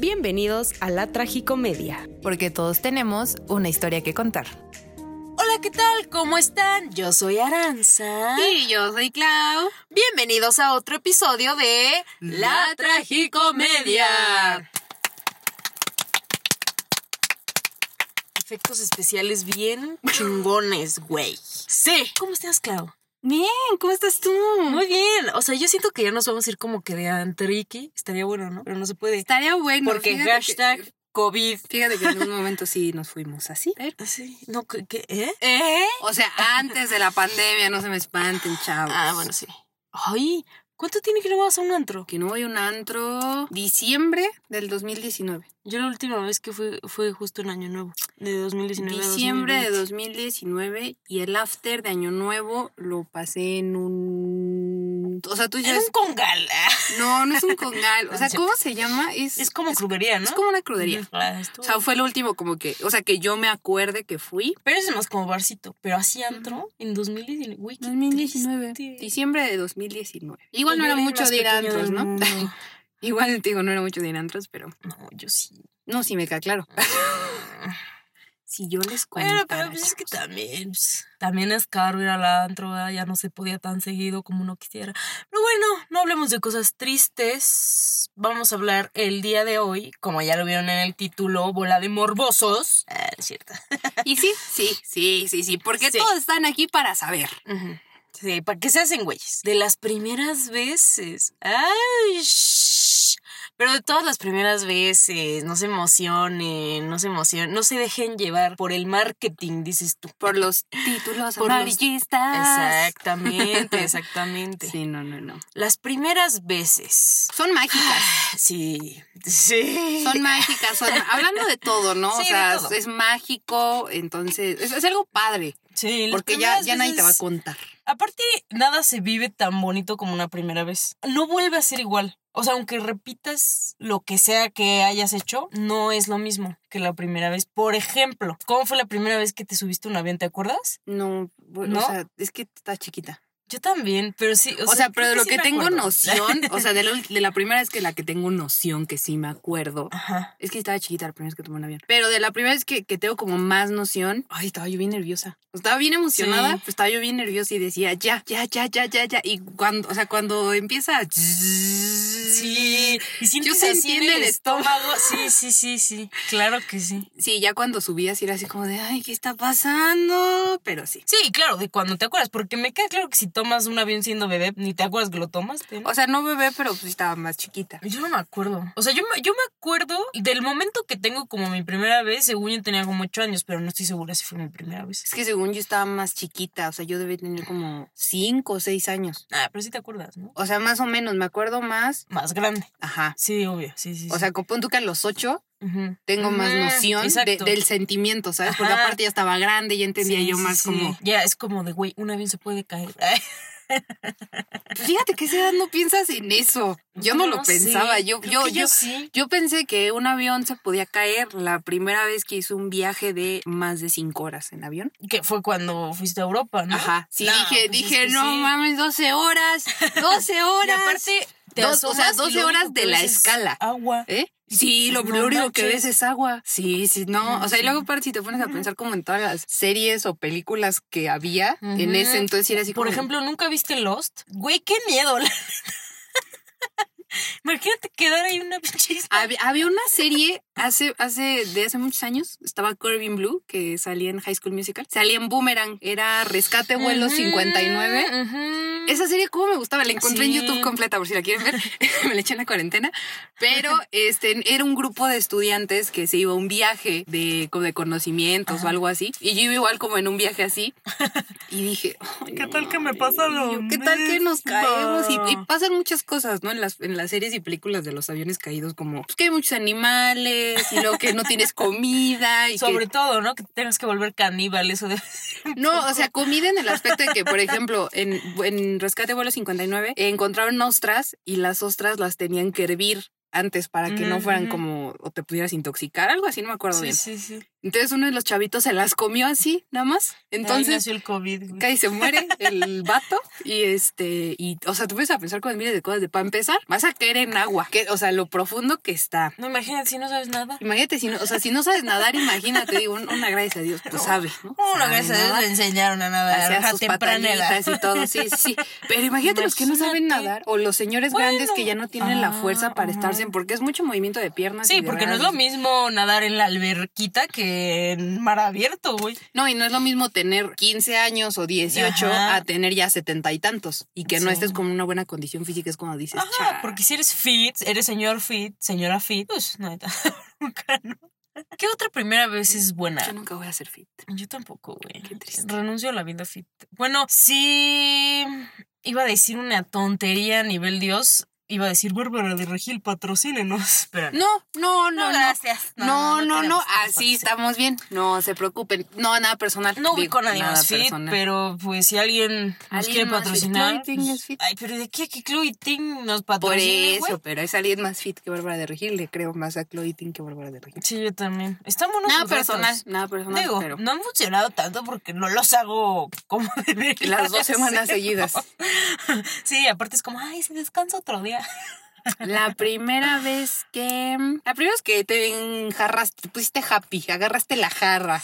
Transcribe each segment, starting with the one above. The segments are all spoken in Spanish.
Bienvenidos a la Tragicomedia. Porque todos tenemos una historia que contar. Hola, ¿qué tal? ¿Cómo están? Yo soy Aranza. Y yo soy Clau. Bienvenidos a otro episodio de La Tragicomedia. Efectos especiales bien chingones, güey. Sí. ¿Cómo estás, Clau? Bien, ¿cómo estás tú? Muy bien. O sea, yo siento que ya nos vamos a ir como que de antriqui. Estaría bueno, ¿no? Pero no se puede. Estaría bueno. Porque hashtag que- COVID. fíjate que en un momento sí nos fuimos así. Sí. No, qué- ¿Eh? ¿Eh? O sea, antes de la pandemia, no se me espanten, chavos. Ah, bueno, sí. Ay, ¿cuánto tiene que no vas a un antro? Que no voy a un antro diciembre del 2019. Yo la última vez que fue fue justo en Año Nuevo, de 2019 a Diciembre de 2020. 2019 y el after de Año Nuevo lo pasé en un... O sea, tú ya... Era un congal. No, no es un congal. O sea, es. ¿cómo se llama? Es, Es como crudería, ¿no? es como una crudería. Ah, O sea, fue lo último como que... O sea, que yo me acuerde que fui. Pero es más como barcito. Pero así antro en 2019. Güey, qué 2019. triste. Diciembre de 2019. Igual no era el mucho de ir a antros, ¿no? Igual, te digo, no era mucho de ir a antros, pero... No, yo sí. No, sí me queda claro. Si yo les cuento. Bueno, pero pues es que también, pues, también es caro ir al antro, ¿verdad? ya no se podía tan seguido como uno quisiera. Pero bueno, no hablemos de cosas tristes. Vamos a hablar el día de hoy, como ya lo vieron en el título, bola de morbosos. Ah, es cierto. Y sí, sí, sí, sí, sí, porque Sí. todos están aquí para saber. Sí, ¿para qué se hacen güeyes? De las primeras veces. Ay. Pero de todas las primeras veces, no se emocionen, no se emocionen, no se dejen llevar por el marketing, dices tú. Por los títulos Por los- amarillistas. Exactamente, exactamente. Sí, no, no, no. Las primeras veces. Son mágicas. Sí, sí. Son mágicas, son, hablando de todo, ¿no? Sí, o sea, es mágico, entonces es, es algo padre, Sí, porque ya, ya nadie te va a contar. Aparte, nada se vive tan bonito como una primera vez. No vuelve a ser igual. O sea, aunque repitas lo que sea que hayas hecho, no es lo mismo que la primera vez. Por ejemplo, ¿cómo fue la primera vez que te subiste a un avión? ¿Te acuerdas? No, bueno, ¿No? o sea, es que está chiquita. Yo también, pero sí. O, sea, pero de lo que, sí tengo acuerdo. noción, o sea, de, lo- de la primera vez que la que tengo noción, que sí me acuerdo, Ajá. es que estaba chiquita la primera vez que tomé un avión. Pero de la primera vez que, que tengo como más noción, ay, estaba yo bien nerviosa. Estaba bien emocionada, Sí. pues estaba yo bien nerviosa y decía, ya, ya, ya, ya, ya, ya. Y cuando, o sea, cuando empieza. Sí. Y sientes así en en el estómago. Sí, sí, sí, sí. Claro que sí. Sí, ya cuando subía así era así como de, ay, ¿qué está pasando? Pero sí. Sí, claro, de cuando te acuerdas, porque me queda claro que si tomas un avión siendo bebé, ni te acuerdas que lo tomaste. ¿no? O sea, no bebé, pero pues estaba más chiquita. Yo no me acuerdo. O sea, yo me, yo me acuerdo del momento que tengo como mi primera vez, según yo tenía como ocho años, pero no estoy segura si fue mi primera vez. Es que según yo estaba más chiquita, o sea, yo debía tener como cinco o seis años. Ah, pero sí te acuerdas, ¿no? O sea, más o menos, me acuerdo más. Más grande. Ajá. Sí, obvio, sí, sí. O sí. sea, con que a los ocho Tengo más noción de- del sentimiento, ¿sabes? Porque Ajá. aparte ya estaba grande, ya entendía Sí, yo más sí. como... Ya, es como de, güey, un avión se puede caer. Fíjate que esa edad no piensas en eso. Yo no, lo pensaba. Yo, yo, yo, sí. yo pensé que un avión se podía caer la primera vez que hice un viaje de más de cinco horas en avión. Que fue cuando fuiste a Europa, ¿no? Ajá. Sí, No, dije, pues es dije, no sí. mames, 12 horas, 12 Y horas. aparte, te Dos- o sea, asomas y 12 lo horas de la escala. Agua. ¿Eh? Sí, lo, No lo único que ves es agua. Sí, sí, no. No, O sea, y luego aparte si te pones a pensar como en todas las series o películas que había en ese entonces era así Por como- ejemplo, ¿nunca viste Lost? Güey, qué miedo. Imagínate quedar ahí una pinche. Había, había una serie hace, hace, de hace muchos años, estaba Corbin Blue, que salía en High School Musical. Salía en Boomerang, era Rescate Vuelo Ujú, 59. ujú. Esa serie, ¿cómo me gustaba? La encontré en. YouTube completa, por si la quieren ver. me la eché en la cuarentena. Pero este, era un grupo de estudiantes que se iba a un viaje de, como de conocimientos o algo así. Y yo iba igual como en un viaje así. Y dije, "Ay, ¿Qué tal que me mames". pasa lo ¿Qué tal que nos caemos? Y, y pasan muchas cosas, ¿no? En las, en las series y películas de los aviones caídos, como pues, que hay muchos animales y luego que no tienes comida. Y Sobre que, todo, ¿no? Que te tengas que volver caníbal, eso de... no, o sea, comida en el aspecto de que, por ejemplo, en, en Rescate Vuelo 59 encontraron ostras y las ostras las tenían que hervir antes para que no fueran como o te pudieras intoxicar, algo así, no me acuerdo Sí, bien. sí, sí. Entonces uno de los chavitos se las comió así, nada más. Entonces el COVID. güey. cae y se muere el vato y este y o sea, tú puedes a pensar con miles de cosas de para empezar, vas a caer en agua, que o sea, lo profundo que está. No, imagínate si no sabes nada. Imagínate si no, o sea, si no sabes nadar, imagínate, digo, un- una gracias a Dios, pues sabe, ¿no? Una Sabe vez a Dios le enseñaron a nadar a temprana edad. y todo, sí, sí, sí. Pero imagínate los que no saben Imagínate. nadar o los señores grandes Bueno. que ya no tienen la Ah, fuerza para ajá. Porque es mucho movimiento de piernas. y Sí, de porque no es lo mismo nadar en la alberquita que en mar abierto, güey. No, y no es lo mismo tener 15 años o 18 Ajá. a tener ya setenta y tantos y que no estés con una buena condición física es cuando dices, Ajá, porque si eres fit, eres señor fit, señora fit, pues neta, nunca, ¿no? ¿Qué otra primera vez es buena? yo nunca voy a ser fit. Yo tampoco, güey. Qué triste. Renuncio a la vida fit. Bueno, sí iba a decir una tontería a nivel Dios. Iba a decir Bárbara de Regil, patrocínenos. Pero No, no, no, no. gracias. No, no, no, así patrocinen. estamos bien. No se preocupen. No, nada personal. No voy con más fit, pero pues si alguien nos ¿Alguien quiere patrocinar. Chloe Ting pues, es fit. Ay, pero ¿de qué que Chloe Ting nos Por patrocine, eso, pero es alguien más fit que Bárbara de Regil. Le creo más a Chloe Ting que Bárbara de Regil. Sí, yo también. Buenos Nada personal, nada personal, Digo, pero no han funcionado tanto porque no los hago como debería las dos semanas seguidas. Sí, aparte es como, ay, si descanso otro día. La primera vez que... La primera vez que te enjarraste, te pusiste happy, agarraste la jarra.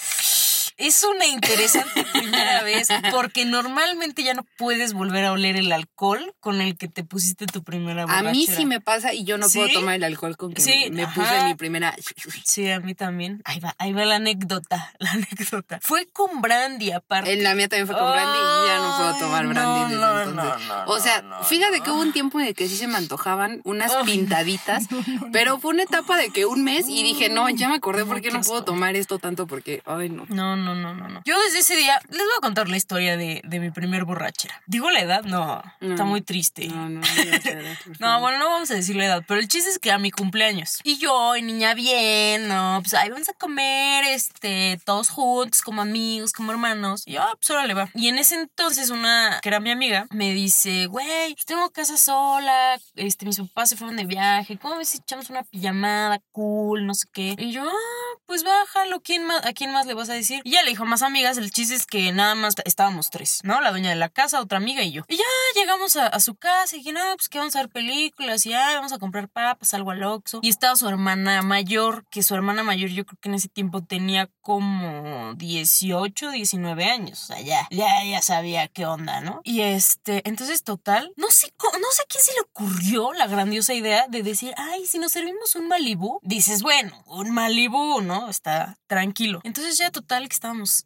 Es una interesante primera vez porque normalmente ya no puedes volver a oler el alcohol con el que te pusiste tu primera A borrachera. mí sí me pasa y yo no puedo tomar el alcohol con que Sí, me puse mi primera... Sí, a mí también. Ahí va, ahí va la anécdota, la anécdota. Fue con brandy aparte. En la mía también fue con brandy y ya no puedo tomar brandy no, desde no, entonces. no, no, o sea, fíjate que hubo un tiempo en el que sí se me antojaban unas pintaditas, pero fue una etapa de que un mes y dije, no, ya me acordé por qué no puedo tomar esto tanto porque, ay, no. No, no, no, no, no. Yo desde ese día les voy a contar la historia de, de mi primer borrachera. Digo la edad, no, No. está muy triste. No, no, no, no, No, bueno, no vamos a decir la edad, pero el chiste es que a mi cumpleaños. Y yo, y niña bien, no, pues ahí vamos a comer, este, todos juntos, como amigos, como hermanos. Y yo, ah, pues órale, va. Y en ese entonces, una que era mi amiga, me dice, güey, pues, tengo casa sola, este, mis papás se fueron de viaje, ¿cómo ves si echamos una pijamada cool, no sé qué? Y yo, ah, pues bájalo, ¿quién más, ¿a quién más le vas a decir? Y ya le dijo más amigas, el chiste es que nada más estábamos tres, ¿no? La dueña de la casa, otra amiga y yo. Y ya llegamos a, su casa y dije, no, pues que vamos a ver películas y ya vamos a comprar papas, algo al Oxxo. Y estaba su hermana mayor, que su hermana mayor yo creo que en ese tiempo tenía como 18, 19 años. O sea, ya, ya, ya sabía qué onda, ¿no? Y este, entonces total, no sé, no sé a quién se le ocurrió la grandiosa idea de decir, ay, si nos servimos un Malibú, dices, bueno, un Malibú, ¿no? Está tranquilo. Entonces ya total que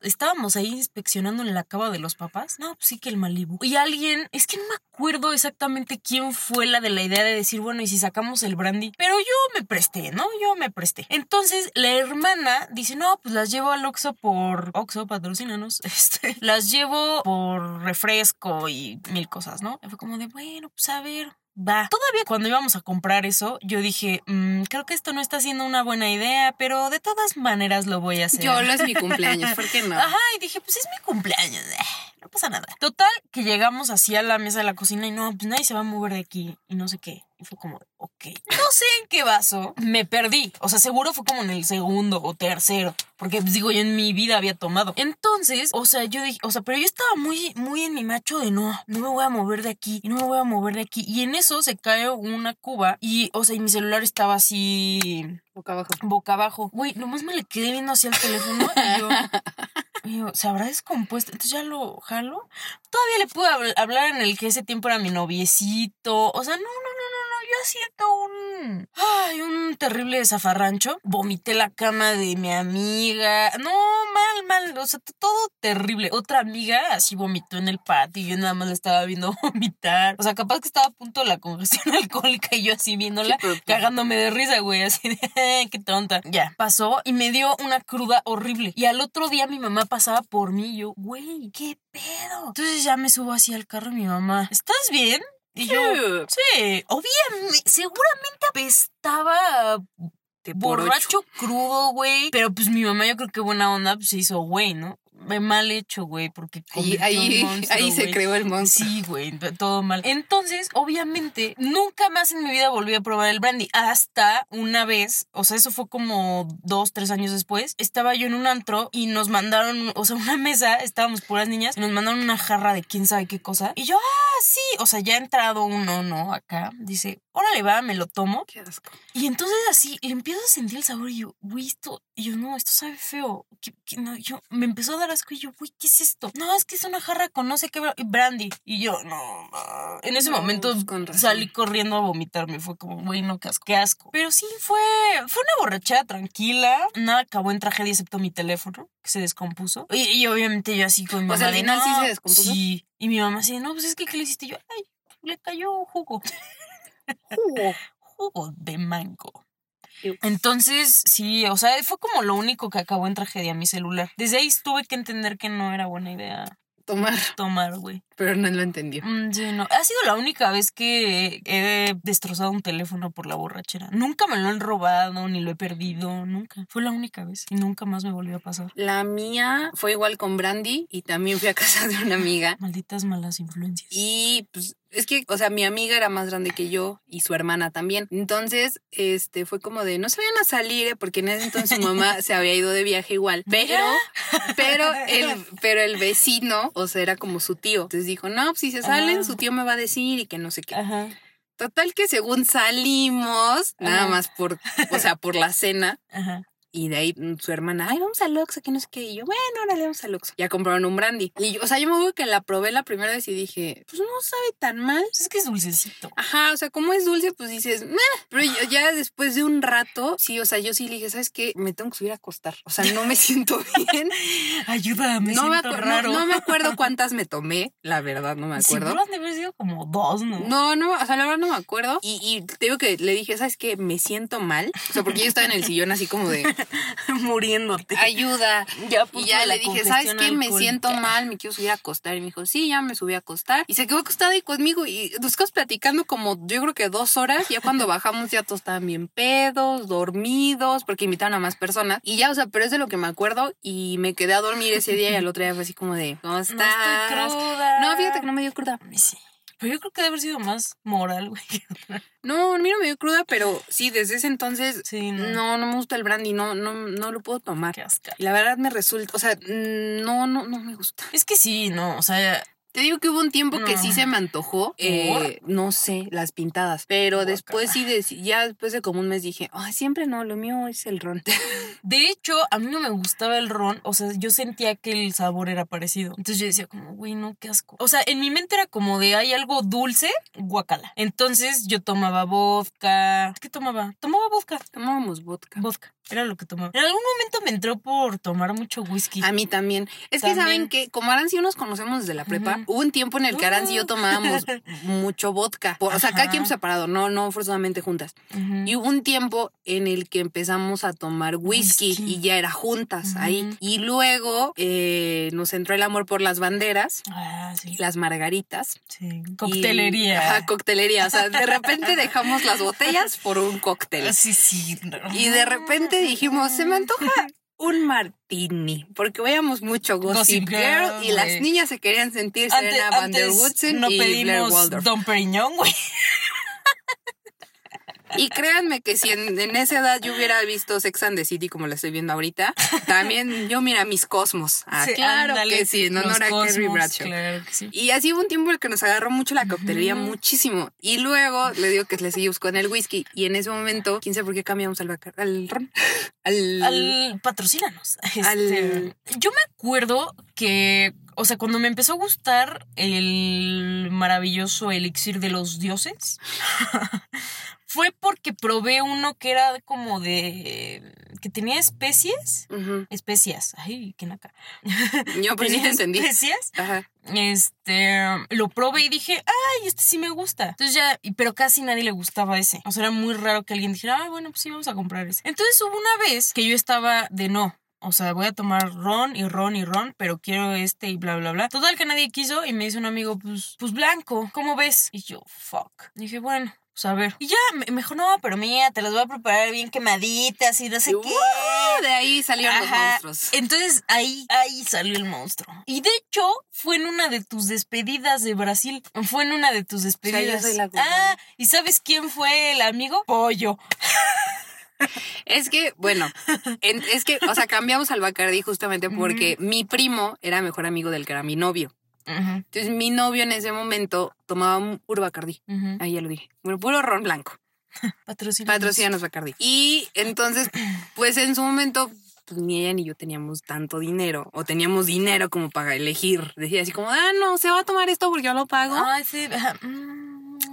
estábamos, ahí inspeccionando en la cava de los papás. No, pues sí que el Malibú. Y alguien, es que no me acuerdo exactamente quién fue la de la idea de decir, bueno, y si sacamos el brandy. Pero yo me presté, ¿no? Yo me presté. Entonces la hermana dice, no, pues las llevo al Oxxo por Oxxo, patrocínanos. Este, las llevo por refresco y mil cosas, ¿no? Y fue como de, bueno, pues a ver, Va. Todavía cuando íbamos a comprar eso, yo dije, "Mm, creo que esto no está siendo una buena idea, pero de todas maneras lo voy a hacer. Yo lo es mi cumpleaños, ¿por qué no? Ajá, y dije, pues es mi cumpleaños, eh, pasa nada. Total, que llegamos así a la mesa de la cocina y no, pues nadie se va a mover de aquí y no sé qué. Y fue como, ok. No sé en qué vaso me perdí. O sea, seguro fue como en el segundo o tercero. Porque, pues, digo, yo en mi vida había tomado. Entonces, o sea, yo dije, o sea, pero yo estaba muy, muy en mi macho de no, no me voy a mover de aquí y no me voy a mover de aquí. Y en eso se cae una cuba y, o sea, y mi celular estaba así Boca abajo. boca abajo. Güey, nomás me le quedé viendo hacia el teléfono y yo. ¿se habrá descompuesto? Entonces ya lo jalo. Todavía le pude habl- hablar en el que ese tiempo era mi noviecito. O sea, no, no, no, no. Yo siento un. Ay, un terrible zafarrancho. Vomité la cama de mi amiga. No, mal, mal. O sea, todo terrible. Otra amiga así vomitó en el patio y yo nada más la estaba viendo vomitar. O sea, capaz que estaba a punto de la congestión alcohólica y yo así viéndola, Sí, cagándome de risa, güey, así de, qué tonta. Ya, pasó y me dio una cruda horrible. Y al otro día mi mamá pasaba por mí y yo, güey, ¿qué pedo? Entonces ya me subo así al carro y mi mamá, ¿estás bien? Y yo, sí, obviamente, seguramente apestaba ocho. borracho crudo, güey. Pero pues mi mamá, yo creo que buena onda, pues se hizo güey, ¿no? Mal hecho, güey, porque un ahí, monstruo, ahí se creó el monstruo. Sí, güey, todo mal. Entonces, obviamente, nunca más en mi vida volví a probar el brandy. Hasta una vez, o sea, eso fue como dos, tres años después, estaba yo en un antro y nos mandaron, o sea, una mesa, estábamos puras niñas, y nos mandaron una jarra de quién sabe qué cosa. Y yo, ah, sí, o sea, ya ha entrado uno, ¿no? Acá, dice, órale, va, me lo tomo. Qué asco. Y entonces así, empiezo a sentir el sabor y yo, güey, esto, y yo, no, esto sabe feo. ¿Qué- qué no? Yo, me empezó a dar asco y yo, güey, ¿qué es esto? No, es que es una jarra con no sé qué bra- brandy. Y yo, no, ma". en ese No, momento pues, salí corriendo a vomitarme. Fue como, güey, no, qué asco, qué asco. Pero sí, fue, fue una borrachera tranquila. Nada acabó en tragedia excepto mi teléfono, que se descompuso. Y, y obviamente yo así con mi mamá al de, final sí se descompuso. Sí. Y mi mamá así, no, pues es que, ¿qué le hiciste? Y yo, ay, le cayó jugo Jugo. jugo de mango. Entonces, sí, o sea, fue como lo único que acabó en tragedia mi celular. Desde ahí tuve que entender que no era buena idea Tomar, tomar, güey. Pero no lo entendió. Mm, sí, no. Ha sido la única vez que he destrozado un teléfono por la borrachera. Nunca me lo han robado, ni lo he perdido, nunca. Fue la única vez y nunca más me volvió a pasar. La mía fue igual con Brandy y también fui a casa de una amiga. Malditas malas influencias. Y pues es que, o sea, mi amiga era más grande que yo y su hermana también. Entonces, este, fue como de, no se vayan a salir, ¿eh? porque en ese entonces su mamá se había ido de viaje igual. Pero, pero el, pero el vecino, o sea, era como su tío. Entonces dijo, no, pues si se salen, Ah. su tío me va a decir y que no sé qué. Ajá. Total que según salimos, nada más por, o sea, por la cena, Ajá. Y de ahí mm, su hermana, ay, vamos al Oxxo, que no sé qué. Y yo, bueno, órale, vamos al Oxxo. Ya compraron un brandy. Y yo, o sea, yo me acuerdo que la probé la primera vez y dije, pues no sabe tan mal. Es que es dulcecito. Ajá, o sea, como es dulce, pues dices, "Meh". pero yo- ya después de un rato, sí, o sea, yo sí le dije, ¿sabes qué? Me tengo que subir a acostar. O sea, no me siento bien. Ayúdame, no, me siento no- raro. no me acuerdo cuántas me tomé, la verdad, no me acuerdo. De haber sido como dos, ¿no? No, no, o sea, la verdad no me acuerdo. Y, y te digo que le dije, ¿sabes qué? Me siento mal. O sea, porque yo estaba en el sillón así como de Muriéndote. ayuda. Ya Y ya le dije, ¿sabes qué? Me alcohólica". siento mal, me quiero subir a acostar. Y me dijo, sí, ya me subí a acostar. Y se quedó acostada ahí conmigo. Y nos quedamos platicando como, yo creo que dos horas. Ya cuando bajamos ya todos estaban bien pedos, dormidos, porque invitaron a más personas. Y ya, o sea, pero es de lo que me acuerdo. Y me quedé a dormir ese día y al otro día fue así como de, ¿cómo No estás? estoy cruda. No, fíjate que no me dio cruda. Sí. Pero yo creo que debe haber sido más moral, güey. No, a mí no me dio cruda, pero sí, desde ese entonces Sí, no. no, no me gusta el brandy, no, no, no lo puedo tomar. Qué asca. Y la verdad me resulta, o sea, mm, no, no, no me gusta. Es que sí, no, o sea, Te digo que hubo un tiempo que sí se me antojó, eh, no sé, las pintadas, pero después sí, de- ya después de como un mes dije, siempre no, lo mío es el ron. de hecho, a mí no me gustaba el ron, o sea, yo sentía que el sabor era parecido. Entonces yo decía como, güey, no, qué asco. O sea, en mi mente era como de, hay algo dulce, guacala. Entonces yo tomaba vodka. ¿Qué tomaba? Tomaba vodka. Tomábamos vodka. Vodka, era lo que tomaba. En algún momento me entró por tomar mucho whisky. A mí también. Es que saben que como Aranzi y yo nos conocemos desde la prepa, hubo un tiempo en el que Aranzi y yo tomábamos mucho vodka. Por- o sea, cada quien separado, no, no forzosamente juntas. Y hubo un tiempo en el que empezamos a tomar whisky, Whisky. y ya era juntas ahí. Y luego eh, nos entró el amor por las banderas, Ah, sí. las margaritas. Sí. y- Coctelería. ajá, coctelería. O sea, de repente dejamos las botellas por un cóctel. Sí, sí. Y de repente dijimos, se me antoja un martini, porque veíamos mucho Gossip, Gossip Girl, Girl, y las niñas se querían sentir Serena Van der Woodsen no y Blair pedimos Waldorf. Don Periñón, güey. Y créanme que si en, en esa edad yo hubiera visto Sex and the City como la estoy viendo ahorita, también yo mira mis cosmos. Ah, Sí, claro ándale, que sí, en honor a Kerry Cosmos, Bradshaw. Claro que sí. Y así hubo un tiempo en el que nos agarró mucho la coctelería, muchísimo. Y luego le digo que le seguimos con el whisky. Y en ese momento, quién sabe por qué cambiamos al, al ron. Al, Al patrocínanos. Este, Al- Yo me acuerdo que, o sea, cuando me empezó a gustar el maravilloso elixir de los dioses, fue porque probé uno que era como de que tenía especies, especias. Ay, qué naca. Yo por sí Tenía te entendí. especias. Ajá. Este, lo probé y dije, ay, este sí me gusta. Entonces ya, pero casi nadie le gustaba ese. O sea, era muy raro que alguien dijera, ah, bueno, pues sí, vamos a comprar ese. Entonces hubo una vez que yo estaba de no. O sea, voy a tomar ron y ron y ron, pero quiero este y bla, bla, bla. Total que nadie quiso y me dice un amigo, pues, pues blanco, ¿cómo ves? Y yo, fuck. Dije, bueno, pues a ver. Y ya, me, me dijo, no, pero mira, te las voy a preparar bien quemaditas y no sé Y, qué. ¡uh! de ahí salieron los monstruos. Entonces ahí, ahí salió el monstruo. Y de hecho, fue en una de tus despedidas de Brasil. Fue en una de tus despedidas. soy la ah, ¿y sabes quién fue el amigo? Pollo. Es que, bueno, en- es que, o sea, cambiamos al Bacardi justamente porque mi primo era mejor amigo del que era mi novio. Entonces, mi novio en ese momento tomaba un puro Bacardi. ujú. Ahí ya lo dije. Bueno, puro ron blanco. Patrocínanos. Patrocínanos Bacardi. Y entonces, pues en su momento, pues ni ella ni yo teníamos tanto dinero. O teníamos dinero como para elegir. Decía así como, ah, no, se va a tomar esto porque yo lo pago. Ay, sí.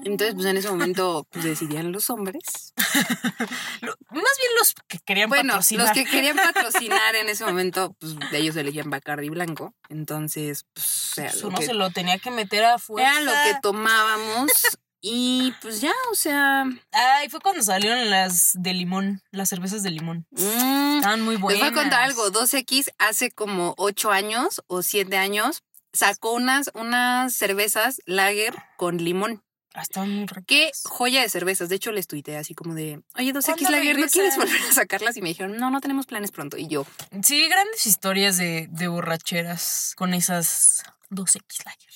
Entonces, pues en ese momento, pues decidían los hombres. Lo- más bien los que querían Bueno, patrocinar. los que querían patrocinar en ese momento, pues de ellos elegían Bacardi blanco. Entonces, pues, era Pues lo uno que, se lo tenía que meter a fuerza. era lo que tomábamos. Y pues ya, o sea, Ay, fue cuando salieron las de limón, las cervezas de limón. mm, Estaban muy les buenas. voy a contar algo. 2X hace como 8 años o 7 años sacó unas, unas cervezas lager con limón. Estaban muy ricas. Qué joya de cervezas. De hecho, les tuiteé así como de, oye, 2X ¿Cuándo lager, ¿no quieres volver a sacarlas? Y me dijeron, no, no tenemos planes pronto. Y yo, Sí, grandes historias de, de borracheras con esas 2X Lager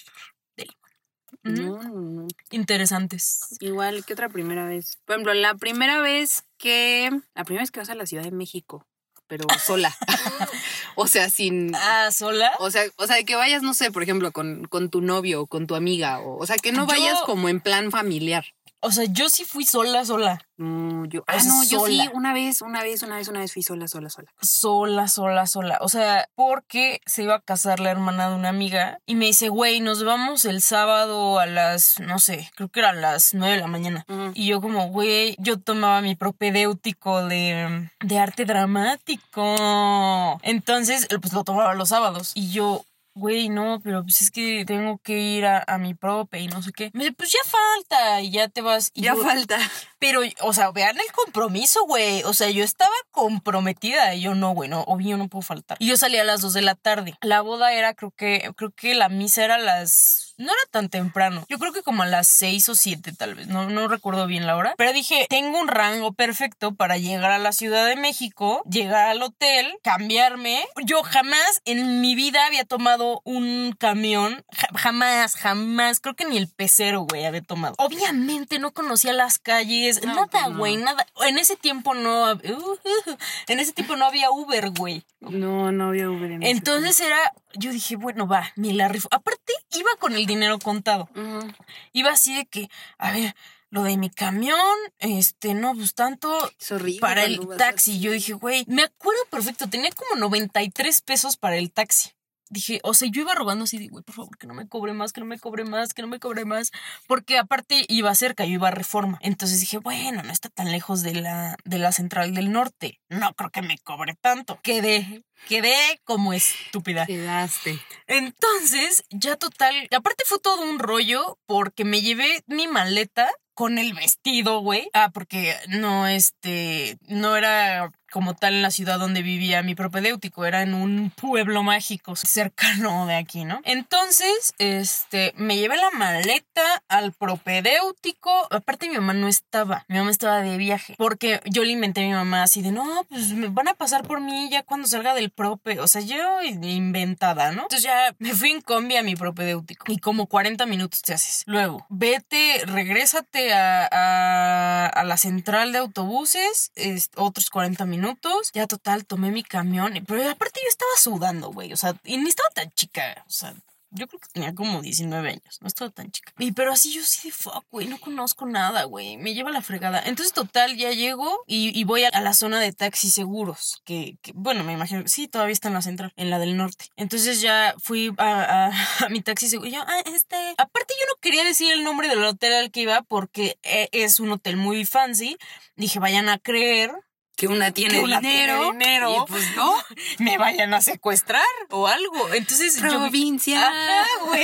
de limón. Ujú. no, no, no. Interesantes. Igual que otra primera vez. Por ejemplo, la primera vez que. La primera vez que vas a la Ciudad de México, pero sola. o sea, sin. Ah, sola. O sea, o sea, de que vayas, no sé, por ejemplo, con, con tu novio o con tu amiga. O, o sea, que no Yo- vayas como en plan familiar. O sea, yo sí fui sola, sola. No, yo. O Ah, sea, no, yo sí, una vez, una vez, una vez, una vez fui sola, sola, sola. Sola, sola, sola. O sea, porque se iba a casar la hermana de una amiga y me dice, güey, nos vamos el sábado a las, no sé, creo que eran las nueve de la mañana. Y yo como, güey, yo tomaba mi propedéutico de, de arte dramático. Entonces, pues lo tomaba los sábados. Y yo, güey, no, pero pues es que tengo que ir a, a mi prope y no sé qué. Me dice, pues ya falta y ya te vas. Y Ya yo, falta. pero, o sea, vean el compromiso, güey. O sea, yo estaba comprometida y yo no, güey, no, obvio no puedo faltar. Y yo salí a las 2 de la tarde. La boda era, creo que, creo que la misa era a las... No era tan temprano. Yo creo que como a las 6 o 7 tal vez. No, no recuerdo bien la hora. Pero dije, tengo un rango perfecto para llegar a la Ciudad de México, llegar al hotel, cambiarme. Yo jamás en mi vida había tomado un camión. Ja- jamás, jamás. Creo que ni el pecero, güey, había tomado. Obviamente no conocía las calles. No, nada, pues no. güey, nada. En ese tiempo no... uh, uh, en ese tiempo no había Uber, güey. No, no había Uber en ese Entonces era, yo dije, bueno, va, me la rifo. Aparte, iba con el dinero contado. Iba así de que, a ver, lo de mi camión, este, no, pues tanto horrible para el taxi. Yo dije, güey, me acuerdo perfecto, tenía como 93 pesos para el taxi. Dije, o sea, yo iba rogando así güey, por favor, que no me cobre más, que no me cobre más, que no me cobre más. Porque aparte iba cerca, yo iba a reforma. Entonces dije, bueno, no está tan lejos de la, de la central del norte. No creo que me cobre tanto. Quedé, quedé como estúpida. Quedaste. Entonces, ya total, aparte fue todo un rollo porque me llevé mi maleta con el vestido, güey. Ah, porque no, este, no era como tal en la ciudad donde vivía mi propedéutico, era en un pueblo mágico cercano de aquí, ¿no? Entonces, este, me llevé la maleta al propedéutico. Aparte, mi mamá no estaba, mi mamá estaba de viaje, porque yo le inventé a mi mamá así de, no, pues me van a pasar por mí ya cuando salga del prope, o sea, yo inventada, ¿no? Entonces ya me fui en combi a mi propedéutico y como 40 minutos te haces. Luego, vete, regrésate a, a, la central de autobuses, es- otros 40 minutos. Ya total, tomé mi camión, pero aparte yo estaba sudando, güey, o sea, y ni estaba tan chica, o sea, yo creo que tenía como 19 años, no estaba tan chica. Y pero así yo sí de fuck, güey, no conozco nada, güey, me lleva la fregada. Entonces, total, ya llego y, voy a, la zona de taxis seguros, que, bueno, me imagino sí, todavía está en la central, en la del norte. Entonces ya fui a mi taxi seguro. y Yo, ah, este. Aparte, yo no quería decir el nombre del hotel al que iba porque eh, es un hotel muy fancy. Dije, vayan a creer Que una tiene Que una dinero. tiene dinero. Y pues no. me vayan a secuestrar o algo. Entonces yo Provincia. Ajá, güey.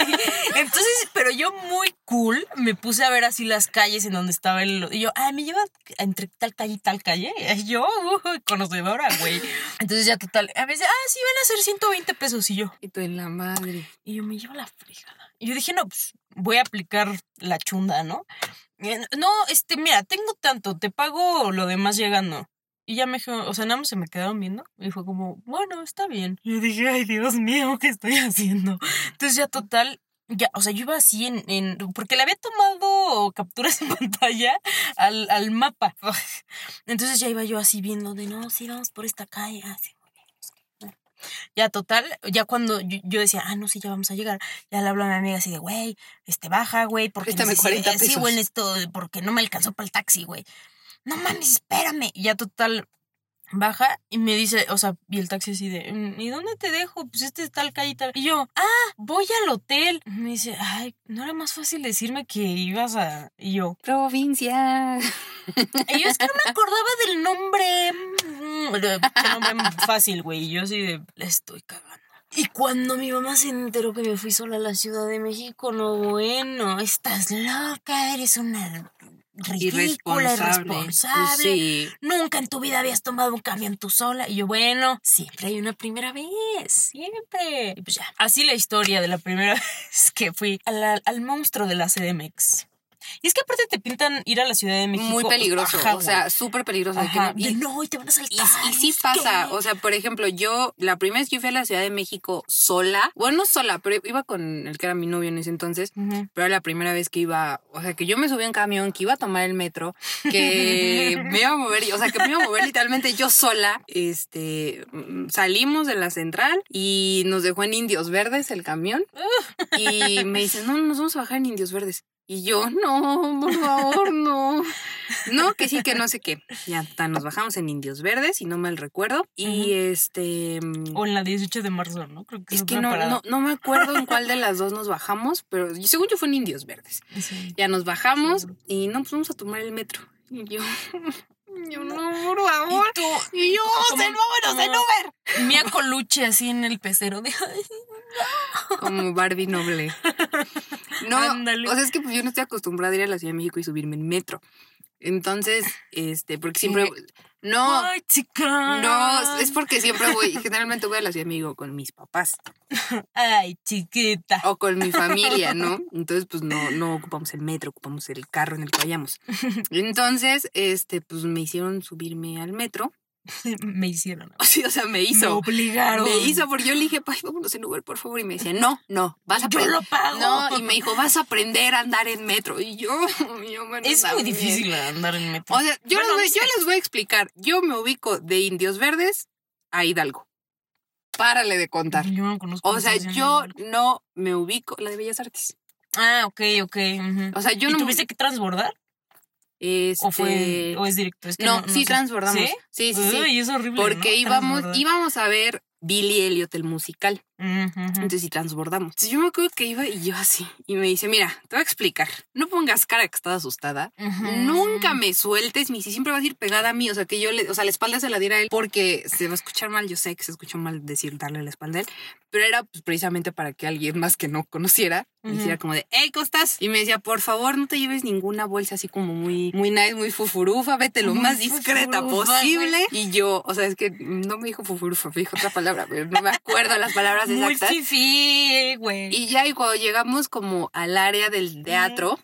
Entonces, pero yo muy cool me puse a ver así las calles en donde estaba el y yo, ay, me lleva entre tal calle y tal calle. Y yo, uh, conocedora, güey. Entonces ya total, a veces, ah, sí van a ser 120 pesos y yo. Y tú en la madre. Y yo me llevo la fregada. Y yo dije, no, pues voy a aplicar la chunda, ¿no? No, este, mira, tengo tanto, te pago lo demás llegando. Y ya me dijo, o sea, nada más se me quedaron viendo. Y fue como, bueno, está bien. Y yo dije, ay, Dios mío, ¿qué estoy haciendo? Entonces ya total, ya, o sea, yo iba así en, en porque le había tomado capturas en pantalla al, al mapa. Entonces ya iba yo así viendo de, no, sí, vamos por esta calle. Así, sé qué. Ya total, ya cuando yo, yo decía, ah, no, sí, ya vamos a llegar, ya le hablo a mi amiga así de, güey, este, baja, güey, porque Préstame necesito- 40 eh, Sí, pesos. porque no me alcanzó para el taxi, güey. No mames, espérame. Y ya total, baja y me dice, o sea, y el taxi así de, "Mm, ¿y dónde te dejo? Pues este es tal calle y tal. Y yo, ah, voy al hotel. Y me dice, ay, ¿no era más fácil decirme que ibas a...? Y yo, Provincia. y yo es que no me acordaba del nombre. mm, Qué nombre fácil, güey. Y yo así de, la estoy cagando. Y cuando mi mamá se enteró que me fui sola a la Ciudad de México, no, bueno, estás loca, eres una ridícula, irresponsable. Sí. Nunca en tu vida habías tomado un camión tú sola. Y yo, bueno, siempre hay una primera vez, siempre. Y pues ya, así la historia de la primera vez que fui a la- al monstruo de la CDMX. Y es que aparte te pintan ir a la Ciudad de México. Muy peligroso. Ajá, o sea, súper peligroso. de que no- y- no, y te van a Y, saltar. y sí es pasa, o sea, por ejemplo, yo la primera vez que fui a la Ciudad de México sola, bueno, no sola, pero iba con el que era mi novio en ese entonces, Ujú. pero era la primera vez que iba, o sea, que yo me subí en camión, que iba a tomar el metro, que me iba a mover, o sea, que me iba a mover literalmente yo sola, este, salimos de la central y nos dejó en Indios Verdes el camión y me dice, no, nos vamos a bajar en Indios Verdes. Y yo, no, por favor, no. No, que sí, que no sé qué. Ya está, nos bajamos en Indios Verdes, y no mal recuerdo. Y este. O en la 18 de marzo, ¿no? Creo que es, Es que no, no, no me acuerdo en cuál de las dos nos bajamos, pero según yo fue en Indios Verdes. Sí. Ya nos bajamos y no, pues vamos a tomar el metro. Y yo, yo no, por favor. Y tú, Y yo, se vámonos en Uber. Mía Coluche así en el pecero de Como Barbie noble. No, Ándale. o sea, es que pues yo no estoy acostumbrada a ir a la Ciudad de México y subirme en metro. Entonces, este, porque siempre. No, Ay, chica. no, es porque siempre voy, generalmente voy a la Ciudad de México con mis papás Ay, chiquita. o con mi familia, ¿no? Entonces, pues no, no ocupamos el metro, ocupamos el carro en el que vayamos. Entonces, este, pues me hicieron subirme al metro. Me hicieron. Sí, o sea, me Me hizo. obligaron. Me hizo porque yo le dije, ay, vámonos en Uber, por favor. Y me decía, no, no, vas a Yo aprender. lo pago. No, y me dijo, vas a aprender a andar en metro. Y yo, yo bueno, Es muy difícil andar en metro. O sea, yo, Bueno, les voy, yo sí. les voy a explicar. Yo me ubico de Indios Verdes a Hidalgo. Párale de contar. Yo no conozco O sea, yo no me ubico. La de Bellas Artes. Ah, ok, ok. O sea, yo ¿Y no me tuviste que transbordar? Este, ¿O fue o es directo? Es que no, no, sí sé. transbordamos. ¿Sí? Sí, sí, sí. Uy, es horrible. Porque ¿no? íbamos, íbamos a ver Billy Elliot, el musical. Entonces sí transbordamos. Entonces yo me acuerdo que iba y yo así. Y me dice, mira, te voy a explicar. No pongas cara que estás asustada. Ujú. Nunca me sueltes, me dice, siempre vas a ir pegada a mí. O sea, que yo le, o sea, la espalda se la diera a él porque se va a escuchar mal. Yo sé que se escuchó mal decir darle la espalda a él, pero era pues, precisamente para que alguien más que no conociera me Ujú. hiciera como de, hey, ¿cómo estás? Y me decía, por favor, no te lleves ninguna bolsa así como muy, muy nice, muy fufurufa, vete lo Muy más discreta fufurufa, posible. Y yo, o sea, es que no me dijo fufurufa, me dijo otra palabra, pero no me acuerdo las palabras Muy exactas. fifí, güey. Y ya, y cuando llegamos como al área del teatro,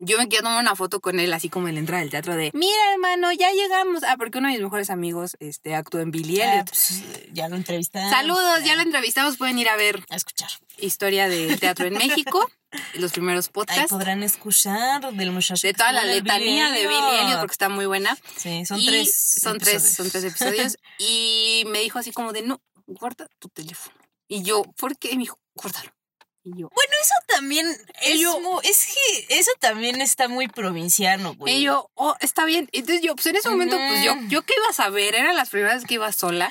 yo me quiero tomar una foto con él, así como en la entrada del teatro, de mira, hermano, ya llegamos. Ah, porque uno de mis mejores amigos este, actuó en Billy Ah, Elliot. pues, ya lo entrevistaron. Saludos, ya lo entrevistamos, pueden ir a ver A escuchar. historia del teatro en México, los primeros Ahí podcasts. podrán escuchar del muchacho. De toda la letanía de Billy Elliot, porque está muy buena. Sí, son Y tres. Son tres, episodios. son tres episodios. y me dijo así como de, no, guarda tu teléfono. Y yo, ¿por qué? Y me dijo, guárdalo. Y yo, Bueno, eso también es, yo- es que eso también está muy provinciano, güey. Y yo, oh, está bien. Entonces yo, pues en ese momento, pues yo, yo qué iba a saber, eran las primeras que iba sola.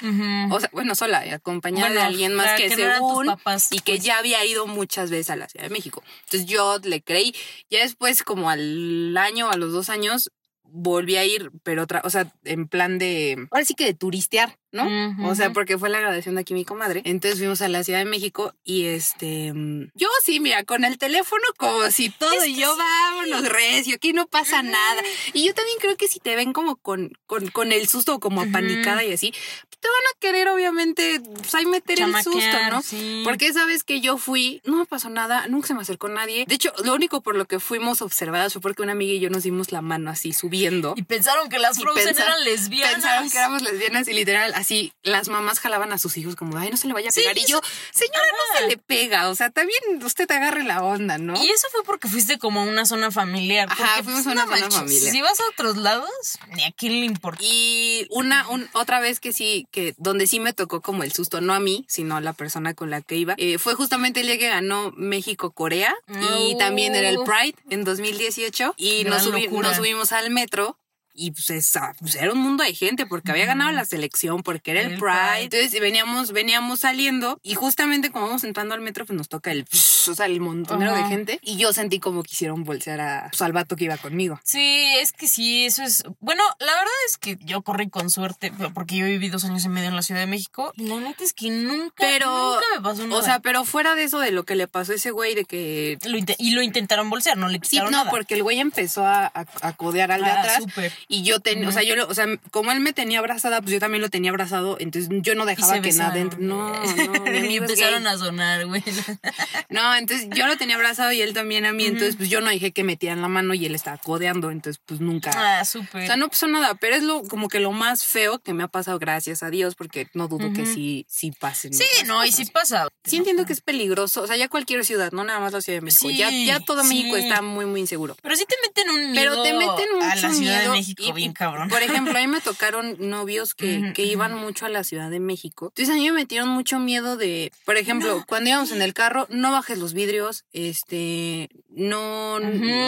O sea, bueno, sola, acompañada Bueno, de alguien más que, que no según papás, y que pues. ya había ido muchas veces a la Ciudad de México. Entonces yo le creí. Ya después, como al año, a los dos años, volví a ir, pero otra, o sea, en plan de, ahora sí que de turistear. ¿No? O sea, porque fue la graduación de aquí mi comadre. Entonces fuimos a la Ciudad de México y este, yo sí, mira, con el teléfono como si todo, Es y que yo sí. vámonos recio, aquí no pasa nada. Y yo también creo que si te ven como con, con, con el susto, como apanicada y así, te van a querer obviamente, pues ahí meter el susto, ¿no? sí. Porque sabes que yo fui, no me pasó nada, nunca se me acercó nadie. De hecho, lo único por lo que fuimos observadas fue porque una amiga y yo nos dimos la mano así subiendo. Y pensaron que las Y Frozen eran lesbianas. Pensaron que éramos lesbianas y literal así las mamás jalaban a sus hijos como, ay, no se le vaya a Sí, pegar. y yo, señora, no se le pega. O sea, también usted agarre la onda, ¿no? Y eso fue porque fuiste como a una zona familiar. Ajá, fuimos pues, a una no zona manches, familiar. Si vas a otros lados, ni a quién le importa. Y una, un- otra vez que sí, que donde sí me tocó como el susto, no a mí, sino a la persona con la que iba, eh, fue justamente el día que ganó México-Corea y también era el Pride en 2018 y nos, subi- locura. nos subimos al metro. Y pues, esa- pues, era un mundo de gente porque había ganado la selección, porque era el, El Pride. Pride. Entonces veníamos, veníamos saliendo y justamente como vamos entrando al metro, pues nos toca el, o sea, el montonero de gente. Y yo sentí como quisieron bolsear a, pues, al vato que iba conmigo. Sí, es que sí, eso es. Bueno, la verdad es que yo corrí con suerte, porque yo viví dos años y medio en la Ciudad de México. Y la neta es que nunca, Pero, nunca me pasó nada. O sea, pero fuera de eso de lo que le pasó a ese güey de que Lo y lo intentaron bolsear, no le Sí, quitaron no, nada. porque el güey empezó a, a, a codear al de Ah, atrás. súper. Y yo tenía, o sea, yo lo, o sea, como él me tenía abrazada, pues yo también lo tenía abrazado, entonces yo no dejaba que nada dentro. No, no, y empezaron gay. a sonar, güey. No, entonces yo lo tenía abrazado y él también a mí, entonces pues yo no dejé que metieran la mano y él estaba codeando, entonces pues nunca. Ah, O súper. sea, no pasó nada, pero es lo como que lo más feo que me ha pasado, gracias a Dios, porque no dudo que sí, sí pasen. Sí, no, y sí pasa. Sí entiendo que es peligroso, o sea, ya cualquier ciudad, no nada más la Ciudad de México, ya, Sí, ya todo México está muy, muy inseguro. Pero sí te meten un miedo Pero te meten mucho a la Ciudad miedo de México, y- bien y, cabrón. Por ejemplo, a mí me tocaron novios que, que iban mucho a la Ciudad de México. Entonces a mí me metieron mucho miedo de, por ejemplo, cuando íbamos en el carro, no bajes los vidrios, este, no,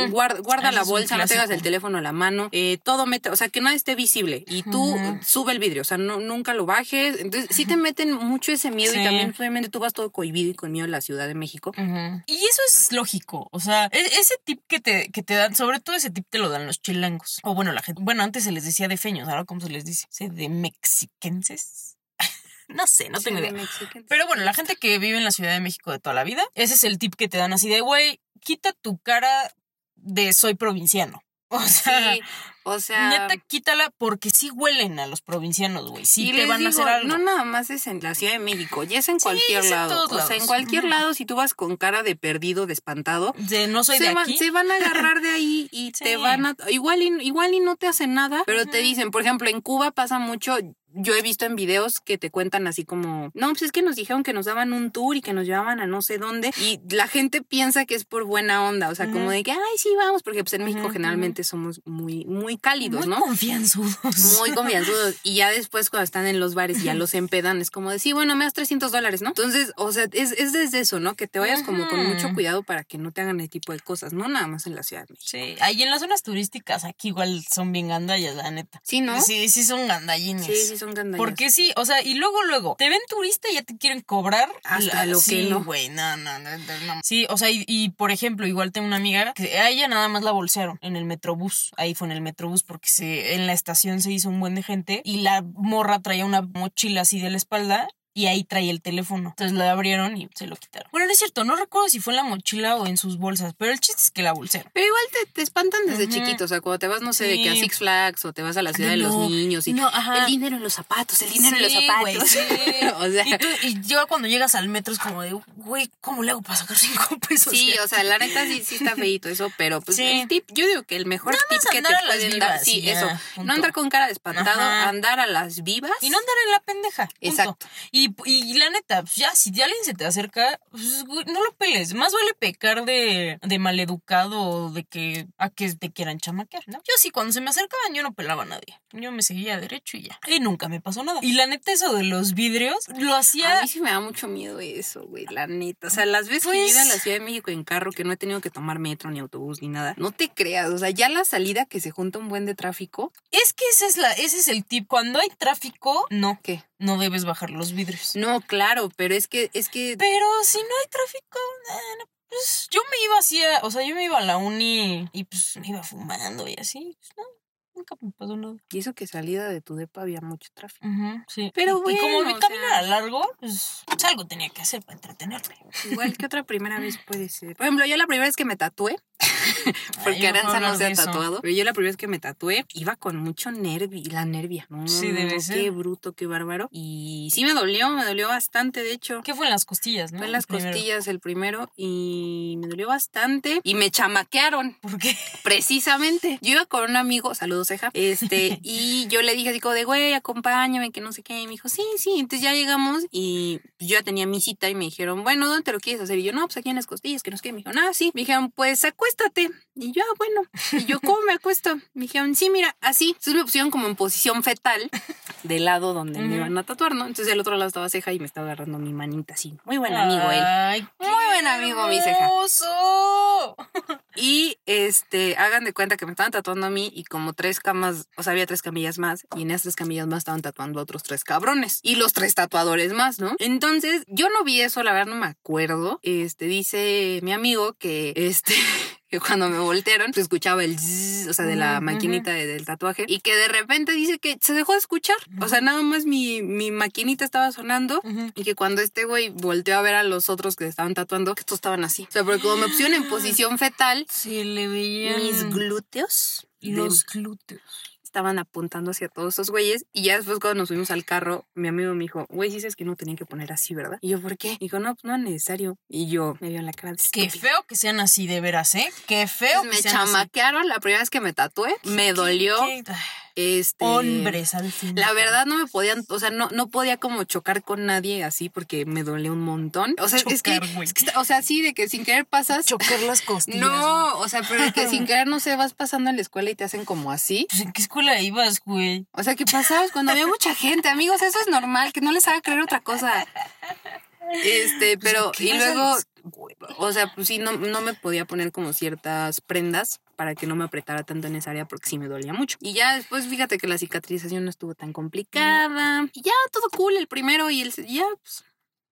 guarda, guarda la bolsa, no tengas el teléfono a la mano, eh, todo mete, o sea, que no esté visible y tú Ujú. sube el vidrio, o sea, no, nunca lo bajes. Entonces sí te meten mucho ese miedo Sí. y también obviamente tú vas todo cohibido y con miedo a la Ciudad de México. Y eso es lógico. O sea, e- ese tip que te, que te dan, sobre todo ese tip te lo dan los chilangos. O bueno, la gente. Bueno, antes se les decía de feños, ahora cómo se les dice. ¿Se de mexiquenses? no sé, no tengo idea. Pero bueno, la gente que vive en la Ciudad de México de toda la vida, ese es el tip que te dan así de, güey, quita tu cara de soy provinciano. O sea, Sí, o sea, neta, quítala porque sí huelen a los provincianos, güey. Sí y te van a hacer algo. No nada más es en la Ciudad de México, ya es en Sí, cualquier es en lado. todos O sea, en lados. cualquier Ujú. lado, si tú vas con cara de perdido, de espantado, de no soy se, de aquí. se van a agarrar de ahí y te van a... Igual y, igual y no te hacen nada, pero te dicen, por ejemplo, en Cuba pasa mucho... Yo he visto en videos que te cuentan así como, no, pues es que nos dijeron que nos daban un tour y que nos llevaban a no sé dónde. Y la gente piensa que es por buena onda, o sea, como de que, ay, sí, vamos, porque pues en México generalmente somos muy, muy cálidos, Muy ¿no? confianzudos. muy confianzudos. Y ya después, cuando están en los bares y ya los empedan, es como de, sí, bueno, me das 300 dólares, ¿no? Entonces, o sea, es, es desde eso, ¿no? Que te vayas como con mucho cuidado para que no te hagan ese tipo de cosas, no nada más en la Ciudad de México. Sí, ahí en las zonas turísticas aquí igual son bien gandallas, la neta. Sí, ¿no? Sí, sí son gandallines. Sí, sí, son gandallas. Porque sí, o sea, y luego, luego, te ven turista y ya te quieren cobrar. Hasta lo que sí, no. güey, no, no, no, no, no. Sí, o sea, y, y, por ejemplo, igual tengo una amiga que a ella nada más la bolsearon en el metrobús. Ahí fue en el metrobús porque se, en la estación se hizo un buen de gente y la morra traía una mochila así de la espalda. Y ahí traía el teléfono. Entonces la abrieron y se lo quitaron. Bueno, no es cierto, no recuerdo si fue en la mochila o en sus bolsas, pero el chiste es que la bolsearon. Pero igual te, te espantan desde Ujú. chiquito, o sea, cuando te vas, no sé, de que a. Six Flags o te vas a la ciudad de no, los niños y no, ajá. el dinero en los zapatos, el dinero en los zapatos. sí. o sea, Y, tú, y yo cuando llegas al metro es como de, güey, ¿cómo le hago para sacar cinco pesos? Sí, o sea, la neta sí, sí está feito eso, pero pues el tip, yo digo que el mejor Nada tip que te pueden dar, sí, ya, eso, punto. no andar con cara de espantado, Ajá. andar a las vivas. Y no andar en la pendeja. punto. Exacto. Y, y la neta, pues ya, si ya alguien se te acerca, pues, güey, no lo peles. Más vale pecar de, de maleducado o de que a que te quieran chamaquear, ¿no? Yo sí, cuando se me acercaban, yo no pelaba a nadie. Yo me seguía derecho y ya. Y nunca me pasó nada. Y la neta, eso de los vidrios, lo A hacía. mí sí me da mucho miedo eso, güey, la neta. O sea, las veces que he Pues- ido a la Ciudad de México en carro, que no he tenido que tomar metro, ni autobús, ni nada, no te creas. O sea, ya la salida que se junta un buen de tráfico, Es que ese es, la, ese es el tip. Cuando hay tráfico, no. ¿qué? No debes bajar los vidrios. No, claro, pero es que, es que Pero si no hay tráfico, eh, no, pues yo me iba así, a- o sea, yo me iba a la uni y pues me iba fumando y así. pues, no, nunca me pasó nada. Y eso que salida de tu depa había mucho tráfico. Sí. Pero Y- y como bueno, mi camino sea- era largo, pues, pues algo tenía que hacer para entretenerme. Igual que otra primera vez puede ser. Por ejemplo, yo la primera vez que me tatué, porque Ay, Aranza no se ha tatuado, pero yo la primera vez que me tatué iba con mucho nervio, la nervia. No, Sí, debe no, ser. Qué bruto, qué bárbaro. Y sí me dolió, me dolió bastante, de hecho. ¿Qué fue en las costillas, no? Fue en las costillas el primero y me dolió bastante y me chamaquearon. ¿Por qué? Precisamente. Yo iba con un amigo, saludos, ceja, este, y yo le dije así como de, güey, acompáñame, que no sé qué. Y me dijo, sí, sí. Entonces ya llegamos y yo ya tenía mi cita y me dijeron, bueno, ¿dónde te lo quieres hacer? Y yo, no, pues aquí en las costillas, que no sé qué. Me dijeron, ah, sí. Me dijeron, pues acuéstate. Y yo, ah, bueno. Y yo, ¿cómo me acuesto? Me dijeron, sí, mira, así. Entonces me pusieron como en posición fetal del lado donde me iban a tatuar, ¿no? Entonces del otro lado estaba ceja y me estaba agarrando mi manita así. Muy buen amigo él. Ay, Muy buen amigo, mi ceja. Y este, hagan de cuenta que me estaban tatuando a mí y como tres camas, o sea, había tres camillas más y en esas tres camillas más estaban tatuando a otros tres cabrones y los tres tatuadores más, ¿no? Entonces, yo no vi eso, la verdad no me acuerdo. Este, dice mi amigo que este que cuando me voltearon se escuchaba el zzz, o sea, de la maquinita de- del tatuaje y que de repente dice que se dejó de escuchar. O sea, nada más mi, mi maquinita estaba sonando y que cuando este güey volteó a ver a los otros que estaban tatuando, que estos estaban así. O sea, porque como me pusieron en posición fetal, Sí, le veían mis glúteos los glúteos. Estaban apuntando hacia todos esos güeyes. Y ya después cuando nos subimos al carro, mi amigo me dijo, güey, dices que no tenían que poner así, ¿verdad? Y yo, ¿por qué? Dijo, no, pues no es necesario. Y yo me vio la cara de Qué estúpida. feo que sean así, de veras, ¿eh? Qué feo Me que sean así. chamaquearon la primera vez que me tatué. Me dolió. Qué- Este. Hombres al fin. La verdad no me podían, o sea, no, no podía como chocar con nadie así porque me dolía un montón. O sea, es, que, Chocar, es que está- o sea, sí, de que sin querer pasas. Chocar las costillas. No, o sea, pero de que sin querer, no sé, vas pasando en la escuela y te hacen como así. Pues, ¿En qué escuela ibas, güey? O sea, ¿qué pasabas cuando había mucha gente? Amigos, eso es normal, que no les haga creer otra cosa. Este, pero, ¿Qué y luego, o sea, pues sí, no, no me podía poner como ciertas prendas para que no me apretara tanto en esa área porque sí me dolía mucho. Y ya después, fíjate que la cicatrización no estuvo tan complicada. Y ya todo cool, el primero y el, ya, pues,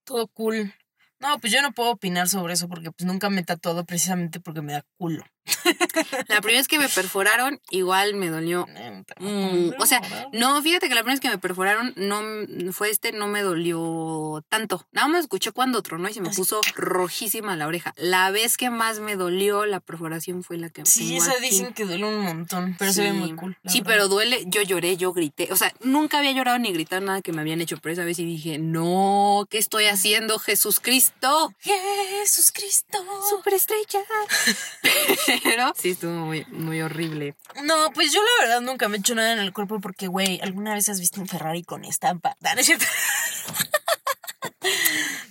Todo cool. No, pues yo no puedo opinar sobre eso porque pues nunca me he tatuado precisamente porque me da culo. la primera vez que me perforaron, igual me dolió Mm, o sea, no, fíjate que la primera vez que me perforaron no m- fue este, no me dolió tanto. Nada más escuché cuando tronó y se me puso rojísima la oreja. La vez que más me dolió la perforación fue la que Sí, esa aquí. dicen que duele un montón, pero se ve Sí. muy cool. Sí, verdad. pero duele. Yo lloré, yo grité. O sea, nunca había llorado ni gritado nada que me habían hecho, pero esa vez sí dije, no, ¿qué estoy haciendo, Jesús Cristo? Jesús Cristo. Superestrella. pero sí, estuvo muy, muy horrible. No, pues yo la verdad nunca me he hecho nada en el cuerpo porque, güey, ¿alguna vez has visto un Ferrari con estampa? No es cierto.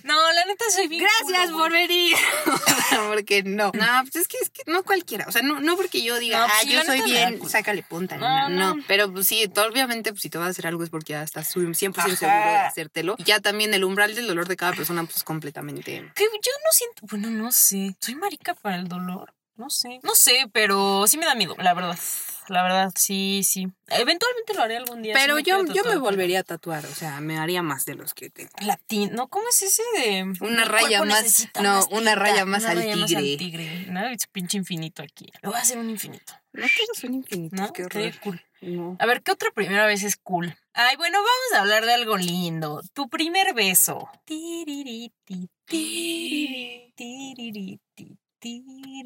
No, la neta soy bien. Gracias culo, por venir. porque no. No, pues es que, es que no cualquiera. O sea, no, no porque yo diga, No, ah, sí, yo soy bien, sácale punta. No, No. Pero pues sí, obviamente, pues si te vas a hacer algo es porque ya estás su- 100% Ajá. seguro de hacértelo. Y ya también el umbral del dolor de cada persona, pues es completamente. Que yo no siento. Bueno, no sé. Soy marica para el dolor. No sé. No sé, pero sí me da miedo, la verdad. La verdad, sí, sí. Eventualmente lo haré algún día. Pero me yo, quiero yo me volvería a tatuar. O sea, me haría más de los que tengo. Latín. No, ¿cómo es ese de. Una raya más- no, más una raya más una al raya más tigre. tigre. ¿no? Es pinche infinito aquí. Le voy a hacer un infinito. No todos son infinitos, ¿No? qué Qué horror. cool. No. A ver, ¿qué otra primera vez es cool? Ay, bueno, vamos a hablar de algo lindo. Tu primer beso. Tiririti, tiriri, tiririti,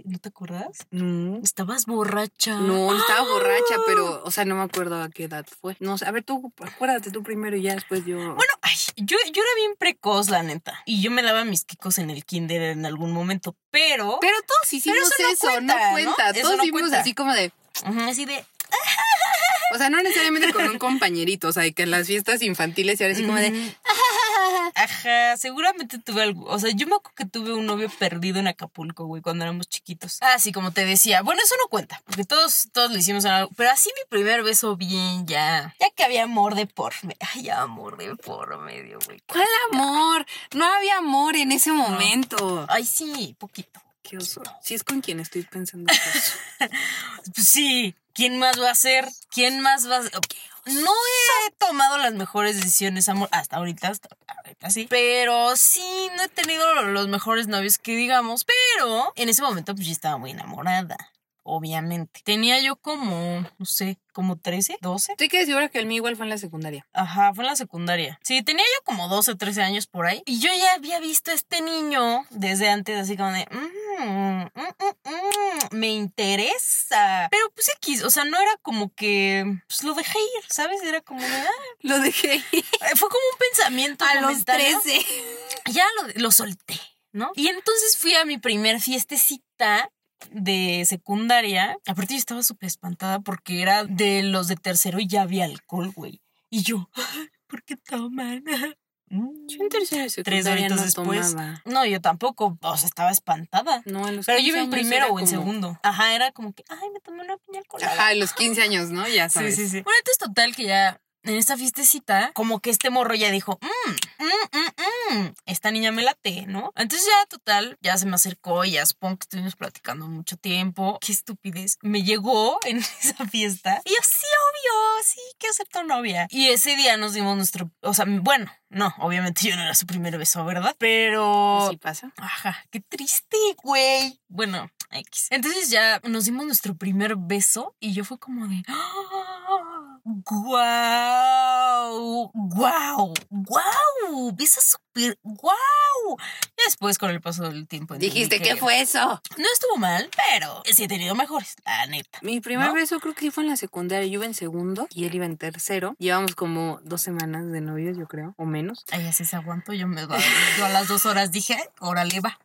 ¿No te acuerdas? No. Estabas borracha. No, estaba borracha, pero, o sea, no me acuerdo a qué edad fue. No sé, a ver, tú, acuérdate tú primero y ya después yo. Bueno, ay, yo, yo era bien precoz, la neta. Y yo me daba mis quicos en el kinder en algún momento. Pero... pero todos hicimos eso no eso, cuenta, no ¿no? cuenta. Eso Todos no hicimos cuenta. así como de. Así de... O sea, no necesariamente con un compañerito, o sea, que en las fiestas infantiles y ahora así como de. Ujú. Ajá, seguramente tuve algo. O sea, yo me acuerdo que tuve un novio perdido en Acapulco, güey, cuando éramos chiquitos. Ah, sí, como te decía. Bueno, eso no cuenta, porque todos, todos lo hicimos en algo. Pero así mi primer beso bien, ya. Ya que había amor de por medio. Ay, amor de por medio, güey. ¿Cuál amor? No había amor en ese momento. Ay, sí, poquito. Qué oso. Si es con quien estoy pensando. Pues. Pues sí, ¿quién más va a ser? ¿Quién más va a ser? No he tomado las mejores decisiones, amor, hasta ahorita, hasta ahorita sí. Pero sí, no he tenido los mejores novios que digamos, pero en ese momento pues yo estaba muy enamorada. obviamente. Tenía yo como, no sé, como 13, 12. Estoy que segura que el mío igual fue en la secundaria. Ajá, fue en la secundaria. Sí, tenía yo como 12, 13 años por ahí. Y yo ya había visto a este niño desde antes, así como de, "Mm, mm, mm, mm, me interesa. Pero pues X, o sea, no era como que, pues lo dejé ir, ¿sabes? Era como ah, Lo dejé eh, fue como un pensamiento a los momentáneo. 13. Ya lo, lo solté, ¿no? Y entonces fui a mi primer fiestecita de secundaria. Aparte yo estaba súper espantada porque era de los de tercero y ya había alcohol, güey. Y yo, "Ay, ¿por qué toman? Mm. Yo en tercera de Tres horitos no después. tomaba. No, yo tampoco, o sea, estaba espantada. No, en los Pero yo 15 iba en primero o en como- segundo. Ajá, era como que, ay, me tomé una piña colada. Ajá, en los 15 años, ¿no? Ya Sí, sabes. sí, sí. Bueno, entonces total que ya en esta fiestecita, como que este morro ya dijo, mmm, mm, mm, mm, esta niña me late, ¿no? Entonces ya total, ya se me acercó y ya supongo que estuvimos platicando mucho tiempo. Qué estupidez. Me llegó en esa fiesta y yo, sí, obvio, sí, ser tu novia. Y ese día nos dimos nuestro, o sea, bueno, no, obviamente yo no era su primer beso, ¿verdad? Pero... Así pasa. Ajá, qué triste, güey. Bueno, X. Entonces ya nos dimos nuestro primer beso y yo fue como de. ¡Guau! ¡Guau! ¡Guau! Besa súper. ¡Guau! Y después, con el paso del tiempo. Dijiste, que ¿qué fue eso? No estuvo mal, pero sí he tenido mejores, la neta. Mi primer ¿No? beso creo que fue en la secundaria. Yo iba en segundo y él iba en tercero. Llevamos como dos semanas de novios, yo creo, o menos. Ay, así se aguanto. Yo me yo a las dos horas dije, órale, va.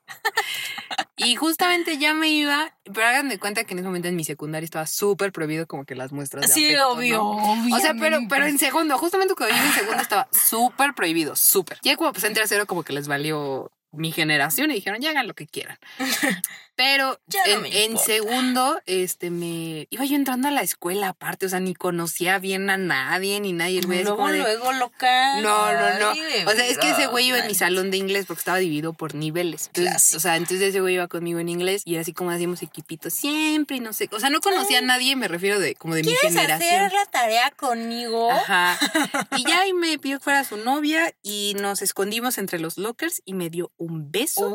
Y justamente ya me iba, pero hagan de cuenta que en ese momento en mi secundaria estaba súper prohibido como que las muestras de Sí, afecto, obvio, ¿no? O sea, pero, pero en segundo, justamente cuando yo iba en segundo estaba súper prohibido, súper. Ya como pues en tercero como que les valió mi generación y dijeron, ya hagan lo que quieran. Pero no en, segundo, este, me iba yo entrando a la escuela aparte, o sea, ni conocía bien a nadie, ni nadie. El güey así Luego, de, luego, local. no, no, no. Ay, O sea, es que ese güey iba en mi salón de inglés porque estaba dividido por niveles. Entonces, o sea, entonces ese güey iba conmigo en inglés y así como hacíamos equipitos siempre y no sé. O sea, no conocía a nadie, me refiero de como de mi ¿Quieres generación. hacer la tarea conmigo? Ajá. Y ya ahí me pidió que fuera su novia y nos escondimos entre los lockers y me dio un beso.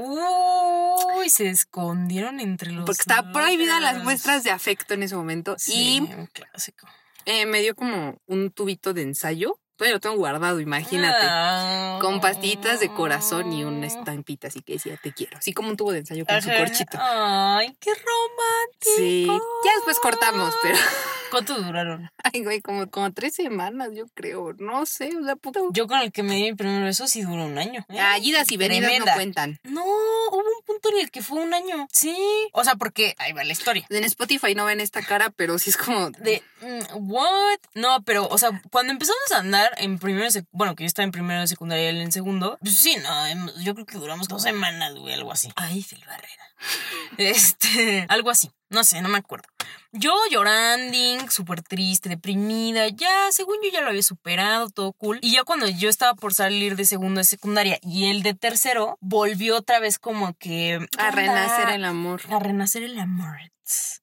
Uy, se escondieron entre los. Porque estaba prohibida las muestras de afecto en ese momento. Sí, Y un clásico. eh, me dio como un tubito de ensayo. Todavía lo tengo guardado, imagínate. Ah. Con pastillitas de corazón y una estampita así que decía te quiero. Así como un tubo de ensayo con su corchito. Ay, qué romántico. Sí. Ya después cortamos, pero. ¿Cuánto duraron? Ay, güey, como, como tres semanas, yo creo. No sé, o sea, puta. Yo con el que me di mi primer beso sí duró un año. ¿eh? Ah, idas y venidas Tremenda. no cuentan. No, hubo un punto en el que fue un año. Sí. O sea, porque ahí va la historia. En Spotify no ven esta cara, pero sí es como. De, mm, ¿what? No, pero, o sea, cuando empezamos a andar en primero, bueno, que yo estaba en primero de secundaria y él en segundo, pues sí, no, em- yo creo que duramos dos semanas, güey, algo así. Ay, Phil Barrera. Este, algo así, no sé, no me acuerdo. Yo llorando, súper triste, deprimida, ya, según yo ya lo había superado, todo cool. Y ya cuando yo estaba por salir de segundo de secundaria y él de tercero, volvió otra vez como que... ¿qué A renacer el amor. a renacer el amor.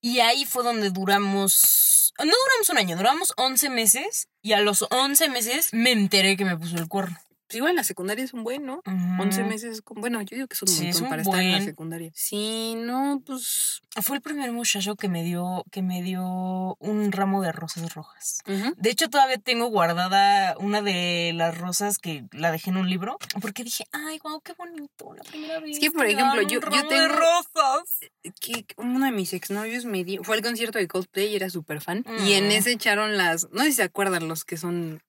Y ahí fue donde duramos, no duramos un año, duramos 11 meses y a los 11 meses me enteré que me puso el cuerno. Pues igual la secundaria es un buen, ¿no? 11 meses. es como- Bueno, yo digo que es un Sí, es montón un para estar en la secundaria. Sí, no, pues. Fue el primer muchacho que me dio, que me dio un ramo de rosas rojas. De hecho, todavía tengo guardada una de las rosas que la dejé en un libro porque dije, ay, wow, qué bonito, la primera vez. que, por ejemplo, yo- yo de tengo- rosas. que uno de mis exnovios me dio, fue al concierto de Coldplay y era súper fan. Y en ese echaron las, no sé si se acuerdan los que son,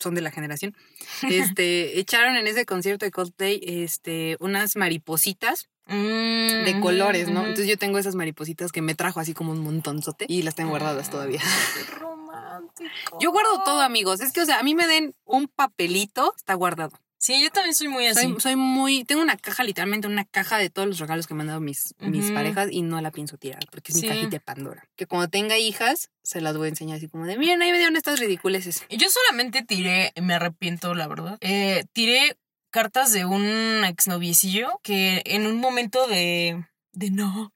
son de la generación, este, echaron en ese concierto de Coldplay, este, unas maripositas de de colores, ¿no? Entonces yo tengo esas maripositas que me trajo así como un montonzote y las tengo guardadas todavía. Qué romántico. Yo guardo todo, amigos. Es que, o sea, a mí me den un papelito, está guardado. Sí, yo también soy muy así. Soy, soy muy, tengo una caja, literalmente una caja de todos los regalos que me han dado mis, mis parejas y no la pienso tirar porque es Sí. mi cajita de Pandora. Que cuando tenga hijas, se las voy a enseñar así como de, miren, ahí me dieron estas ridiculeces. Yo solamente tiré, me arrepiento, la verdad. eh, tiré cartas de un exnoviecillo que en un momento de, de no,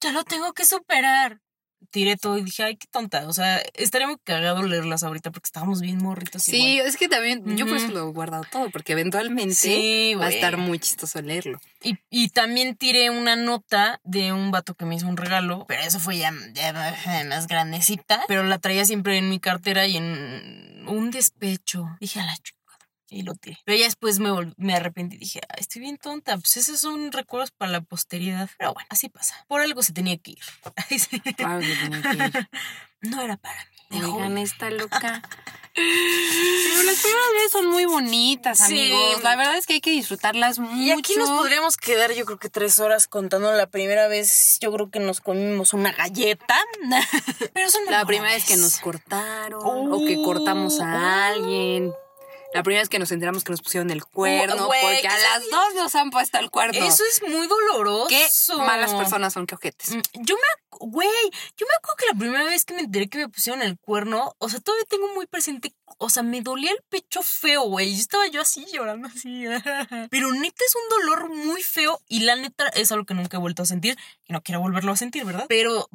ya lo tengo que superar. Tiré todo y dije, ay, qué tonta. O sea, estaría muy cagado leerlas ahorita porque estábamos bien morritos. Sí, igual. es que también yo por eso lo he guardado todo, porque eventualmente Sí, va a estar muy chistoso leerlo. Y, y también tiré una nota de un vato que me hizo un regalo, pero eso fue ya, ya más grandecita. Pero la traía siempre en mi cartera y en un despecho. Dije, a la chingada. Y lo tiré. Pero ya después me, me arrepentí y dije, "Ay, estoy bien tonta. Pues esos son recuerdos para la posteridad. Pero bueno, así pasa. Por algo se tenía que ir. Ay, sí. Claro que tenía que ir. No era para mí. Oigan, esta loca. Pero las primeras veces son muy bonitas, Sí. amigos. La verdad es que hay que disfrutarlas mucho. Y aquí nos podríamos quedar, yo creo que tres horas contando la primera vez. Yo creo que nos comimos una galleta. Pero son La primera vez que nos cortaron o que cortamos a Oh. alguien. La primera vez que nos enteramos que nos pusieron el cuerno, porque a las dos nos han puesto el cuerno. Eso es muy doloroso. Qué malas personas son, qué ojetes. Mm, Yo me, güey, yo me acuerdo que la primera vez que me enteré que me pusieron el cuerno, o sea, todavía tengo muy presente, o sea, me dolía el pecho feo, güey. Yo estaba yo así llorando así. Pero neta es un dolor muy feo y la neta es algo que nunca he vuelto a sentir y no quiero volverlo a sentir, ¿verdad? Pero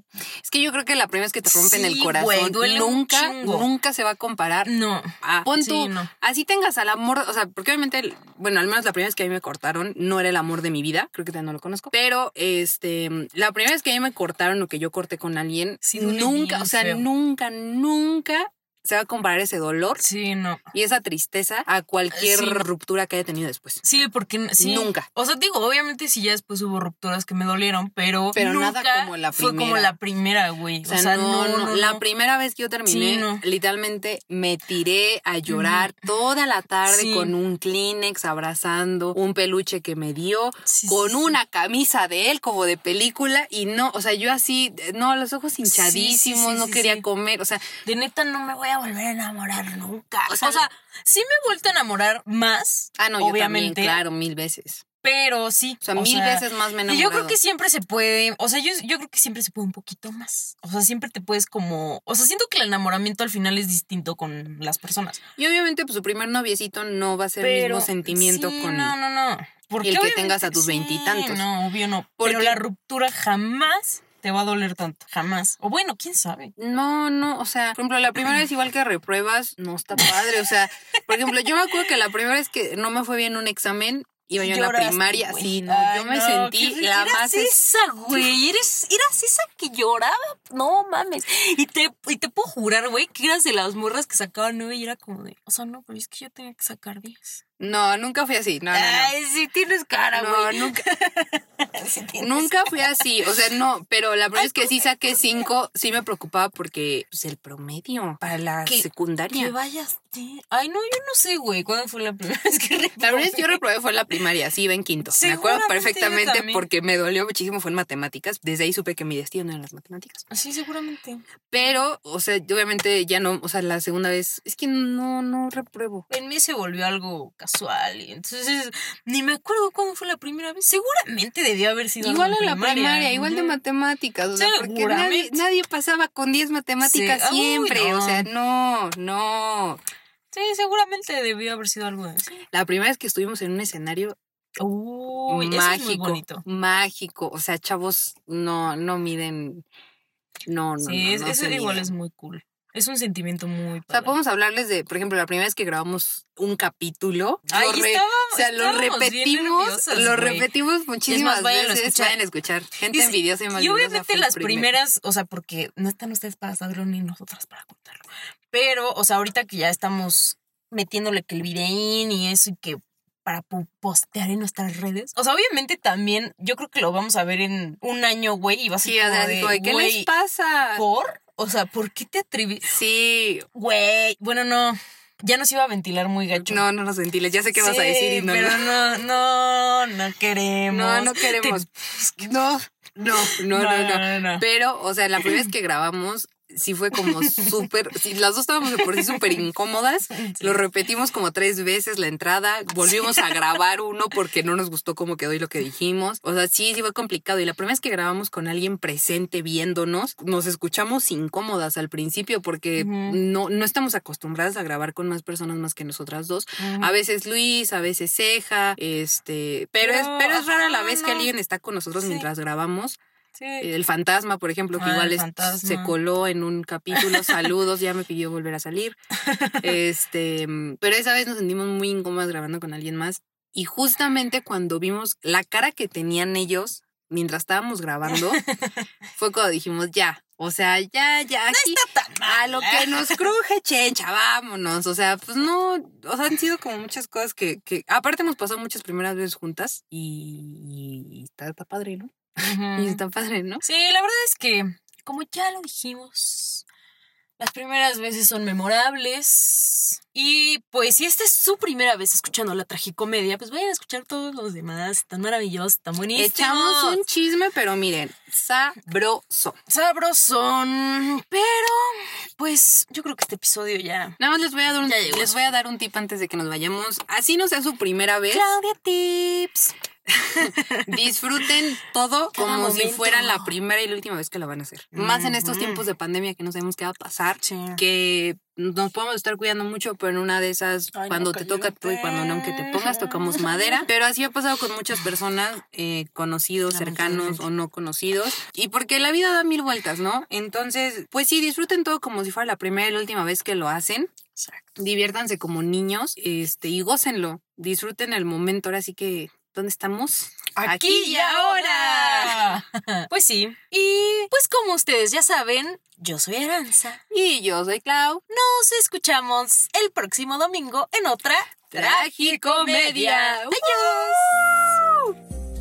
Es que yo creo que la primera vez que te rompen Sí, el corazón un nunca, nunca se va a comparar no. Ah, pon Sí, tú, no. así tengas al amor, o sea, porque obviamente, bueno, al menos la primera vez que a mí me cortaron no era el amor de mi vida, creo que todavía no lo conozco, pero este, la primera vez que a mí me cortaron o que yo corté con alguien, Sí, nunca, o sea, feo. nunca, nunca se va a comparar ese dolor Sí, no. y esa tristeza a cualquier Sí. ruptura que haya tenido después. Sí, porque sí. Nunca. O sea, digo, obviamente sí ya después hubo rupturas que me dolieron, pero, Pero nunca nada como la Fue como primera. la primera, güey. O sea, no, no, la primera vez que yo terminé, literalmente me tiré a llorar toda la tarde con un Kleenex abrazando un peluche que me dio, con una camisa de él como de película y no, o sea, yo así, no, los ojos hinchadísimos, no quería comer, o sea, De neta no me voy a volver a enamorar nunca. O O sea, sea, sí me he vuelto a enamorar más. ah, no, yo obviamente. también, claro, mil veces. Pero sí. O sea, mil veces más me he Y yo creo enamorado. que siempre se puede, o sea, yo, yo creo que siempre se puede un poquito más. O sea, siempre te puedes como, o sea, siento que el enamoramiento al final es distinto con las personas. Y obviamente, pues su primer noviecito no va a ser el mismo sentimiento sí, con... No, no, no. Porque el que tengas a tus sí, veintitantos. No, obvio no. Porque- Pero la ruptura jamás te va a doler tanto. Jamás. O bueno, quién sabe. No, no, o sea, por ejemplo, la primera vez igual que repruebas, no está padre, o sea, por ejemplo, yo me acuerdo que la primera vez que no me fue bien un examen, iba yo en la primaria, güey. sí, no, Ay, yo me no, sentí que- la eras más... es- esa, güey. Eres, eras esa que lloraba. No mames. Y te, y te puedo jurar, güey, que eras de las morras que sacaban nueve y era como de, o sea, no, pero es que yo tenía que sacar diez. No, nunca fui así, no, no, no. Ay, sí tienes cara, No, güey. nunca, Sí nunca fui así, o sea, no, pero la primera vez que sí saqué cinco, sí me preocupaba porque, pues, el promedio para la Que- secundaria. Que vayas. Ay, no, yo no sé, güey. ¿Cuándo fue la primera vez que reprobé? La primera vez que yo reprobé fue en la primaria, sí, iba en quinto. Me acuerdo perfectamente porque me dolió muchísimo, fue en matemáticas. Desde ahí supe que mi destino no eran las matemáticas. Sí, seguramente. Pero, o sea, obviamente ya no, o sea, la segunda vez, es que no, no repruebo. En mí se volvió algo casual. Y entonces, ni me acuerdo cuándo fue la primera vez. Seguramente debió haber sido Igual en la primaria, igual de matemáticas, o sea, porque nadie, nadie pasaba con 10 matemáticas Sí. Uy, siempre, o sea, no, no. Sí, seguramente debió haber sido algo así. La primera vez que estuvimos en un escenario Uy, mágico, es mágico, o sea, chavos no, no miden, no, no, Sí, no, no eso igual miden. es muy cool. Es un sentimiento muy O sea, podemos hablarles de, por ejemplo, la primera vez que grabamos un capítulo. Re- estábamos- o sea, lo repetimos, lo repetimos muchísimas vayan a veces. escuchar. Vayan a escuchar. Gente Y envidiosa y Y malvibrosa obviamente las primeras, o sea, porque no están ustedes para saberlo ni nosotras para contarlo. Pero, o sea, ahorita que ya estamos metiéndole que el videín y eso y que para postear en nuestras redes. O sea, obviamente también yo creo que lo vamos a ver en un año, güey, y va a ser Sí, como de, dijo, ¿qué güey, les pasa? ¿por? O sea, ¿por qué te atreves? Sí. Güey, bueno, no, ya nos iba a ventilar muy gacho. No, no nos ventiles. Ya sé qué vas a Sí, decir y no. pero no. no, no, queremos. No, no queremos. No, no, no, no, no. no, no. Pero, o sea, la primera vez que grabamos, sí fue como súper. sí, las dos estábamos de por sí súper incómodas. Lo repetimos como tres veces la entrada. Volvimos a grabar uno porque no nos gustó cómo quedó y lo que dijimos. O sea, sí, sí fue complicado. Y la primera vez que grabamos con alguien presente viéndonos, nos escuchamos incómodas al principio porque no, no estamos acostumbradas a grabar con más personas más que nosotras dos. A veces Luis, a veces Ceja, este, pero es, Pero, es rara la vez que alguien está con nosotros mientras grabamos. Sí. El fantasma, por ejemplo, que Ah, igual es- se coló en un capítulo. Saludos, ya me pidió volver a salir. Este, mm, pero esa vez nos sentimos muy incómodas grabando con alguien más. Y justamente cuando vimos la cara que tenían ellos mientras estábamos grabando, fue cuando dijimos, ya, o sea, ya, ya, aquí, a lo que nos cruje, chencha, vámonos. O sea, pues no, o sea, han sido como muchas cosas que, que aparte hemos pasado muchas primeras veces juntas y, y está, está padre, ¿no? Y está padre, ¿no? Sí, la verdad es que, como ya lo dijimos, las primeras veces son memorables. Y pues si esta es su primera vez escuchando la tragicomedia, pues vayan a escuchar todos los demás. Tan maravillosos, tan buenísimos. Echamos un chisme, pero miren, sabroso. sabrosón. Pero, pues yo creo que este episodio ya... Nada más les voy a dar un, les voy a dar un tip antes de que nos vayamos. Así no sea su primera vez. Claudia Tips. Disfruten todo Cada como si fuera la primera y la última vez que la van a hacer. Más en estos tiempos de pandemia que no sabemos qué va a pasar. Sí. Que nos podemos estar cuidando mucho, pero en una de esas, Ay, no, cuando te toca tú y cuando no, que te pongas, tocamos madera. Pero así ha pasado con muchas personas, eh, conocidos, cercanos o no conocidos. Y porque la vida da mil vueltas, ¿no? Entonces, pues sí, disfruten todo como si fuera la primera y la última vez que lo hacen. Exacto. Diviértanse como niños este, y gócenlo. Disfruten el momento. Ahora sí que, ¿dónde estamos? Aquí y ahora. Pues sí. Y pues como ustedes ya saben, yo soy Aranza. Y yo soy Clau. Nos escuchamos el próximo domingo en otra Tragicomedia. Adiós.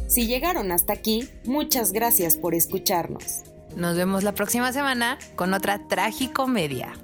Si llegaron hasta aquí, muchas gracias por escucharnos. Nos vemos la próxima semana con otra tragicomedia.